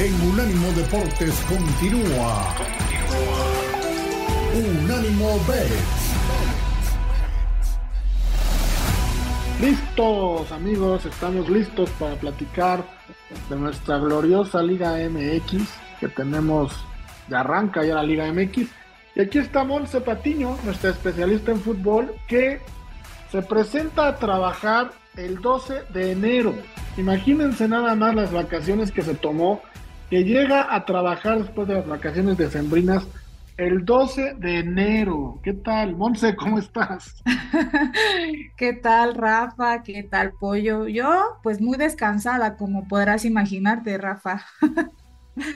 en Unánimo Deportes continúa. Unánimo Bet. Listos amigos, estamos listos para platicar de nuestra gloriosa Liga MX que tenemos, de arranca ya la Liga MX. Y aquí está Monse Patiño, nuestra especialista en fútbol, que se presenta a trabajar el 12 de enero. Imagínense nada más las vacaciones que se tomó, que llega a trabajar después de las vacaciones decembrinas el 12 de enero. ¿Qué tal, Monse? ¿Cómo estás? ¿Qué tal, Rafa? ¿Qué tal, Pollo? Yo, pues muy descansada, como podrás imaginarte, Rafa.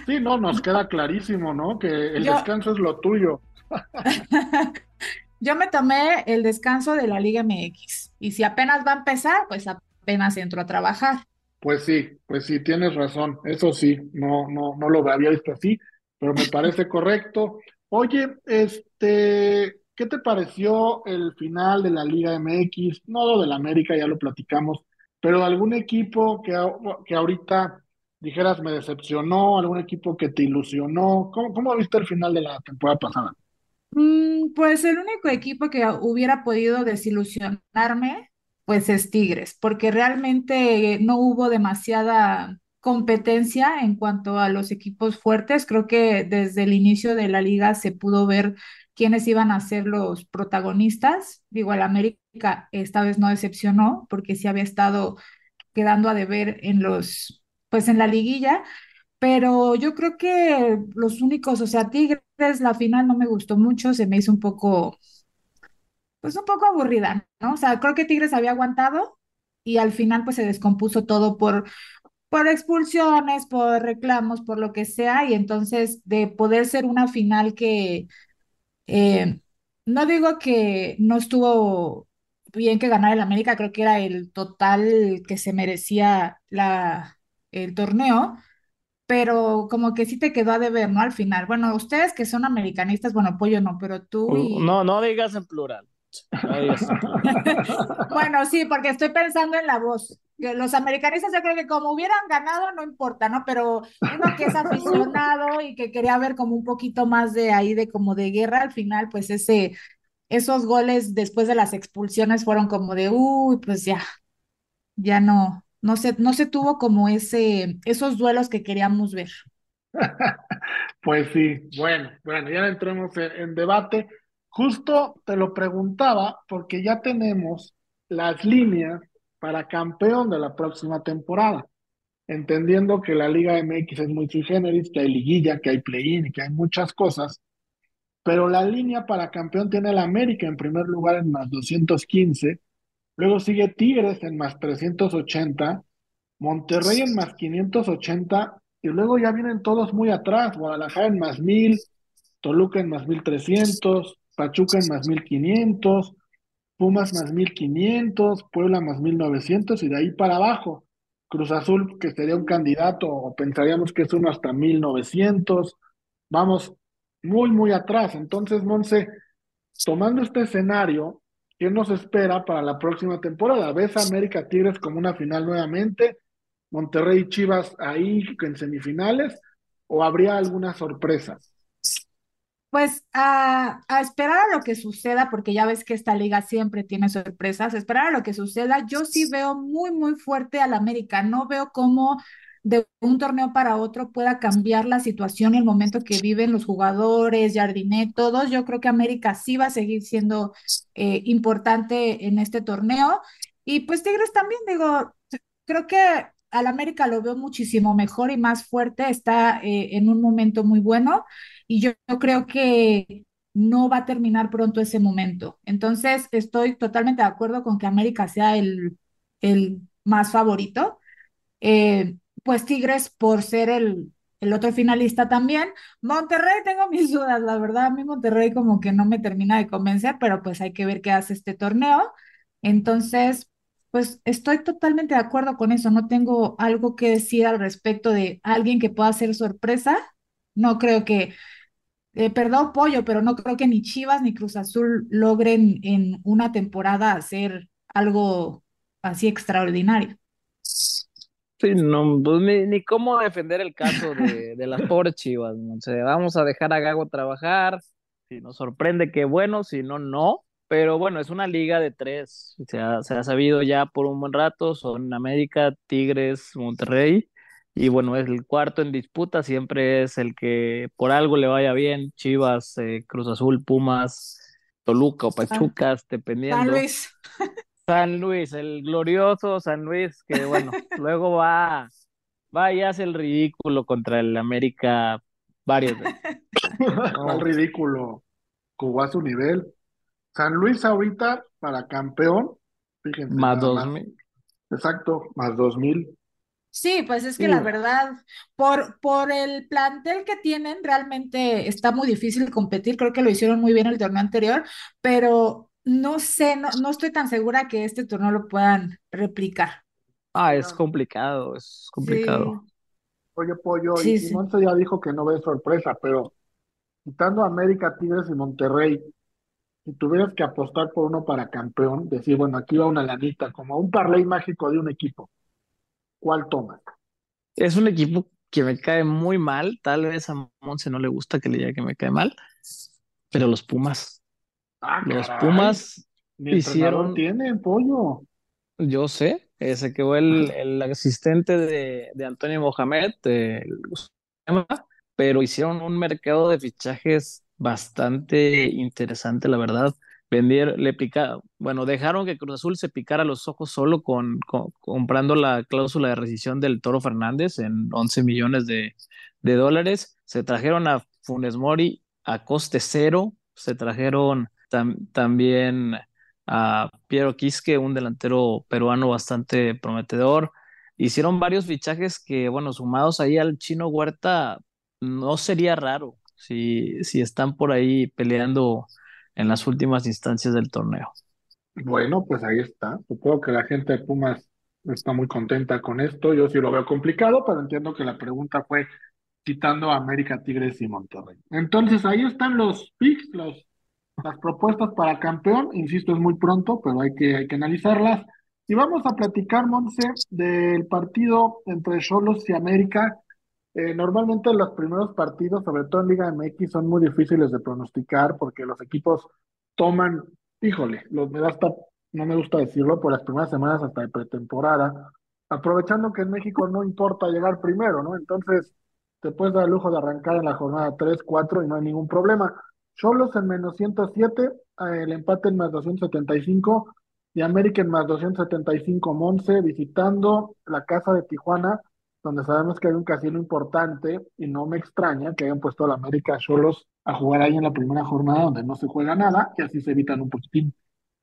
Sí, no, nos queda clarísimo, ¿no? Que el descanso es lo tuyo. Yo me tomé el descanso de la Liga MX y si apenas va a empezar, pues apenas entro a trabajar. Pues sí, pues sí, tienes razón. Eso sí, no, no, no lo había visto así, pero me parece correcto. Oye, este, ¿qué te pareció el final de la Liga MX? No lo del América, ya lo platicamos, pero algún equipo que, que ahorita dijeras me decepcionó, algún equipo que te ilusionó. ¿Cómo, cómo viste el final de la temporada pasada? Mm, pues el único equipo que hubiera podido desilusionarme, pues es Tigres, porque realmente no hubo demasiada competencia en cuanto a los equipos fuertes. Creo que desde el inicio de la liga se pudo ver quiénes iban a ser los protagonistas. Digo, el América esta vez no decepcionó porque sí había estado quedando a deber en los, pues en la liguilla, pero yo creo que los únicos, o sea, Tigres, la final no me gustó mucho, se me hizo un poco, pues un poco aburrida, ¿no? O sea, creo que Tigres había aguantado y al final pues se descompuso todo por por expulsiones, por reclamos, por lo que sea, y entonces de poder ser una final que eh, no digo que no estuvo bien que ganar el América, creo que era el total que se merecía la, el torneo, pero como que sí te quedó a deber, ¿no? Al final. Bueno, ustedes que son americanistas, bueno, Pollo no, pero tú y... No, no digas en plural. bueno, sí, porque estoy pensando en la voz. Los americanistas yo creo que como hubieran ganado no importa, ¿no? Pero uno que es aficionado y que quería ver como un poquito más de ahí de como de guerra al final, pues ese esos goles después de las expulsiones fueron como de, uy, pues ya, ya no, no se, no se tuvo como ese, esos duelos que queríamos ver. Pues sí, bueno, bueno, ya entremos en debate. Justo te lo preguntaba porque ya tenemos las líneas para campeón de la próxima temporada, entendiendo que la Liga MX es muy sui generis, que hay liguilla, que hay play-in que hay muchas cosas, pero la línea para campeón tiene el América en primer lugar en más 215, luego sigue Tigres en más 380, Monterrey en más 580 y luego ya vienen todos muy atrás, Guadalajara en más 1000, Toluca en más 1300, Pachuca en más 1500, Pumas más 1500, Puebla más 1900 y de ahí para abajo. Cruz Azul, que sería un candidato, o pensaríamos que es uno hasta 1900. Vamos muy, muy atrás. Entonces, Monse, tomando este escenario, ¿qué nos espera para la próxima temporada? ¿Ves a América Tigres como una final nuevamente? ¿Monterrey Chivas ahí en semifinales? ¿O habría alguna sorpresa? Pues a, esperar a lo que suceda, porque ya ves que esta liga siempre tiene sorpresas, esperar a lo que suceda, yo sí veo muy, muy fuerte al América, no veo cómo de un torneo para otro pueda cambiar la situación y el momento que viven los jugadores, Jardinet, todos, yo creo que América sí va a seguir siendo eh, importante en este torneo. Y pues Tigres también, digo, creo que al América lo veo muchísimo mejor y más fuerte, está eh, en un momento muy bueno y yo, creo que no va a terminar pronto ese momento. Entonces, estoy totalmente de acuerdo con que América sea el, el más favorito. Eh, pues Tigres por ser el, el otro finalista también. Monterrey, tengo mis dudas, la verdad, a mí Monterrey como que no me termina de convencer, pero pues hay que ver qué hace este torneo. Entonces, pues estoy totalmente de acuerdo con eso, no tengo algo que decir al respecto de alguien que pueda ser sorpresa. No creo que eh, perdón, Pollo, pero no creo que ni Chivas ni Cruz Azul logren en una temporada hacer algo así extraordinario. Sí, no, pues ni, ni cómo defender el caso de, de las pobres Chivas. vamos a dejar a Gago trabajar. Si nos sorprende, qué bueno. Si no, no. Pero bueno, es una liga de tres. Se ha, se ha sabido ya por un buen rato. Son América, Tigres, Monterrey. Y bueno, es el cuarto en disputa. Siempre es el que por algo le vaya bien. Chivas, eh, Cruz Azul, Pumas, Toluca o San, Pachucas, San dependiendo. Luis. San Luis, el glorioso San Luis, que bueno, luego va, va y hace el ridículo contra el América varias veces. Al No, ridículo. Jugó a su nivel. San Luis ahorita para campeón, fíjense más dos más. mil. Exacto, más dos mil. Sí, pues es que la verdad, por, por el plantel que tienen, realmente está muy difícil competir. Creo que lo hicieron muy bien el torneo anterior, pero no sé, no, no estoy tan segura que este torneo lo puedan replicar. Ah, es complicado, es Sí, complicado. oye Pollo, y, sí, y sí. Monse ya dijo que no ve sorpresa, pero quitando a América, Tigres y Monterrey, si tuvieras que apostar por uno para campeón, decir, bueno, aquí va una lanita, como un parlay mágico de un equipo, ¿cuál tomas? Es un equipo que me cae muy mal, tal vez a Monse no le gusta que le diga que me cae mal, pero los Pumas, Ah, los caray, Pumas mi hicieron tiene, Pollo. Yo sé, eh, se quedó el, el asistente de, de Antonio Mohamed, el pero hicieron un mercado de fichajes bastante interesante, la verdad. Vendieron, le pica, bueno, dejaron que Cruz Azul se picara los ojos solo con, con- comprando la cláusula de rescisión del Toro Fernández en 11 millones de, de dólares. Se trajeron a Funes Mori a coste cero, se trajeron tam- también a Piero Quisque, un delantero peruano bastante prometedor. Hicieron varios fichajes que, bueno, sumados ahí al Chino Huerta, no sería raro si, si están por ahí peleando en las últimas instancias del torneo. Bueno, pues ahí está. Supongo que la gente de Pumas está muy contenta con esto. Yo sí lo veo complicado, pero entiendo que la pregunta fue quitando a América, Tigres y Monterrey. Entonces ahí están los picks, las propuestas para campeón. Insisto, es muy pronto, pero hay que, hay que analizarlas. Y vamos a platicar, Monse, del partido entre Xolos y América. Eh, normalmente los primeros partidos, sobre todo en Liga MX, son muy difíciles de pronosticar porque los equipos toman, híjole, me da hasta, no me gusta decirlo, por las primeras semanas hasta de pretemporada, aprovechando que en México no importa llegar primero, ¿no? Entonces, te puedes dar el lujo de arrancar en la jornada 3 4 y no hay ningún problema. Cholos en menos 107, eh, el empate en más 275 y América en más 275 Monse, visitando la casa de Tijuana donde sabemos que hay un casino importante y no me extraña que hayan puesto a la América Cholos a jugar ahí en la primera jornada donde no se juega nada y así se evitan un poquitín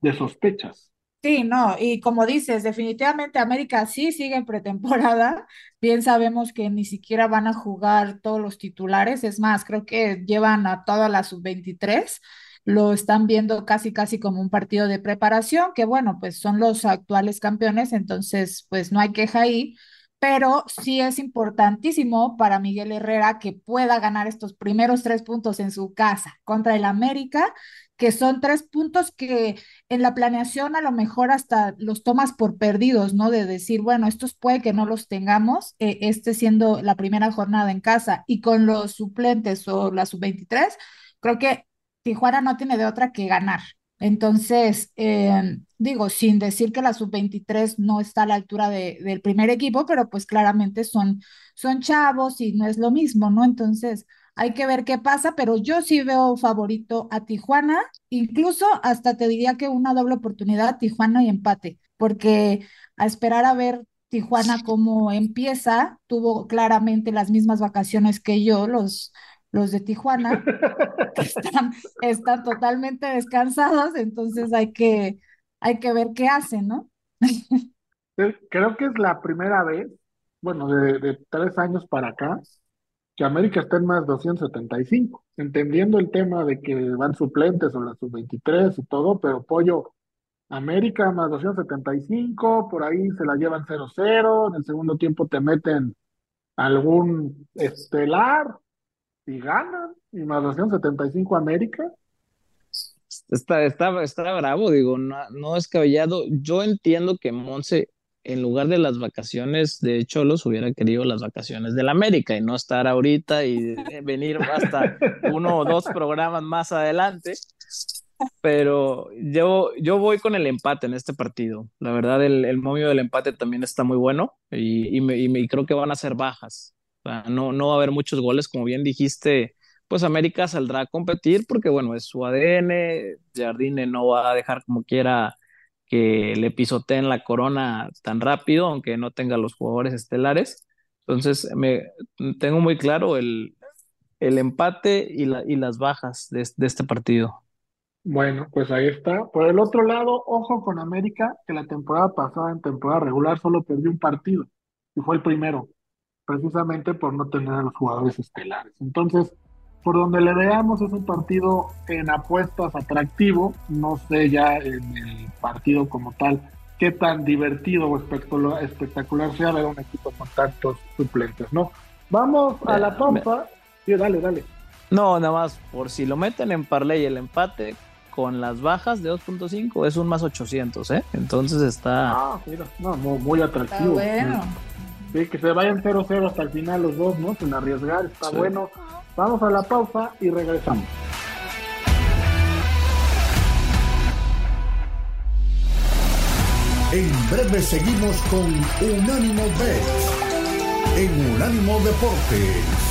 de sospechas. Sí, no, y como dices, definitivamente América sí sigue en pretemporada. Bien sabemos que ni siquiera van a jugar todos los titulares. Es más, creo que llevan a toda la sub-23. Lo están viendo casi, casi como un partido de preparación, que bueno, pues son los actuales campeones, entonces pues no hay queja ahí. Pero sí es importantísimo para Miguel Herrera que pueda ganar estos primeros tres puntos en su casa contra el América, que son tres puntos que en la planeación a lo mejor hasta los tomas por perdidos, ¿no? De decir, bueno, estos puede que no los tengamos, eh, este siendo la primera jornada en casa y con los suplentes o la sub-23, creo que Tijuana no tiene de otra que ganar. Entonces, eh, digo, sin decir que la sub-23 no está a la altura de, del primer equipo, pero pues claramente son, son chavos y no es lo mismo, ¿no? Entonces, hay que ver qué pasa, pero yo sí veo favorito a Tijuana Incluso hasta te diría que una doble oportunidad, Tijuana y empate, porque a esperar a ver Tijuana cómo empieza, tuvo claramente las mismas vacaciones que yo, los, los de Tijuana, que están, están totalmente descansados, entonces hay que, hay que ver qué hacen, ¿no? Creo que es la primera vez, bueno, de, de tres años para acá, que América está en más 275, entendiendo el tema de que van suplentes o la sub-23 y todo, pero Pollo, América más 275, por ahí se la llevan 0-0, en el segundo tiempo te meten algún estelar y ganan, y más 275 América. Está, está, está bravo, digo, no, no descabellado. Yo entiendo que Monse en lugar de las vacaciones de Cholos, hubiera querido las vacaciones del América y no estar ahorita y venir hasta uno o dos programas más adelante. Pero yo, yo voy con el empate en este partido. La verdad, el, el momio del empate también está muy bueno y, y, me, y, creo que van a ser bajas. No, no va a haber muchos goles, como bien dijiste. Pues América saldrá a competir porque, bueno, es su ADN. Jardine no va a dejar como quiera que le pisoteen la corona tan rápido, aunque no tenga los jugadores estelares. Entonces, me, tengo muy claro el, el empate y, la, y las bajas de, de, este partido. Bueno, pues ahí está. Por el otro lado, ojo con América, que la temporada pasada, en temporada regular, solo perdió un partido y fue el primero, precisamente por no tener a los jugadores estelares. Entonces, por donde le veamos es un partido en apuestas atractivo, no sé ya en el partido como tal qué tan divertido o espectacular sea ver un equipo con tantos suplentes, ¿no? Vamos a la pausa. Sí, dale, dale. No, nada más, por si lo meten en parlay el empate con las bajas de 2.5 es un más 800, ¿eh? Entonces está... Ah, mira, no, muy, muy atractivo. Está bueno. Sí, que se vayan 0-0 hasta el final los dos, ¿no? Sin arriesgar, está sí. bueno. Vamos a la pausa y regresamos. En breve seguimos con Unánimo Bet en Unánimo Deportes.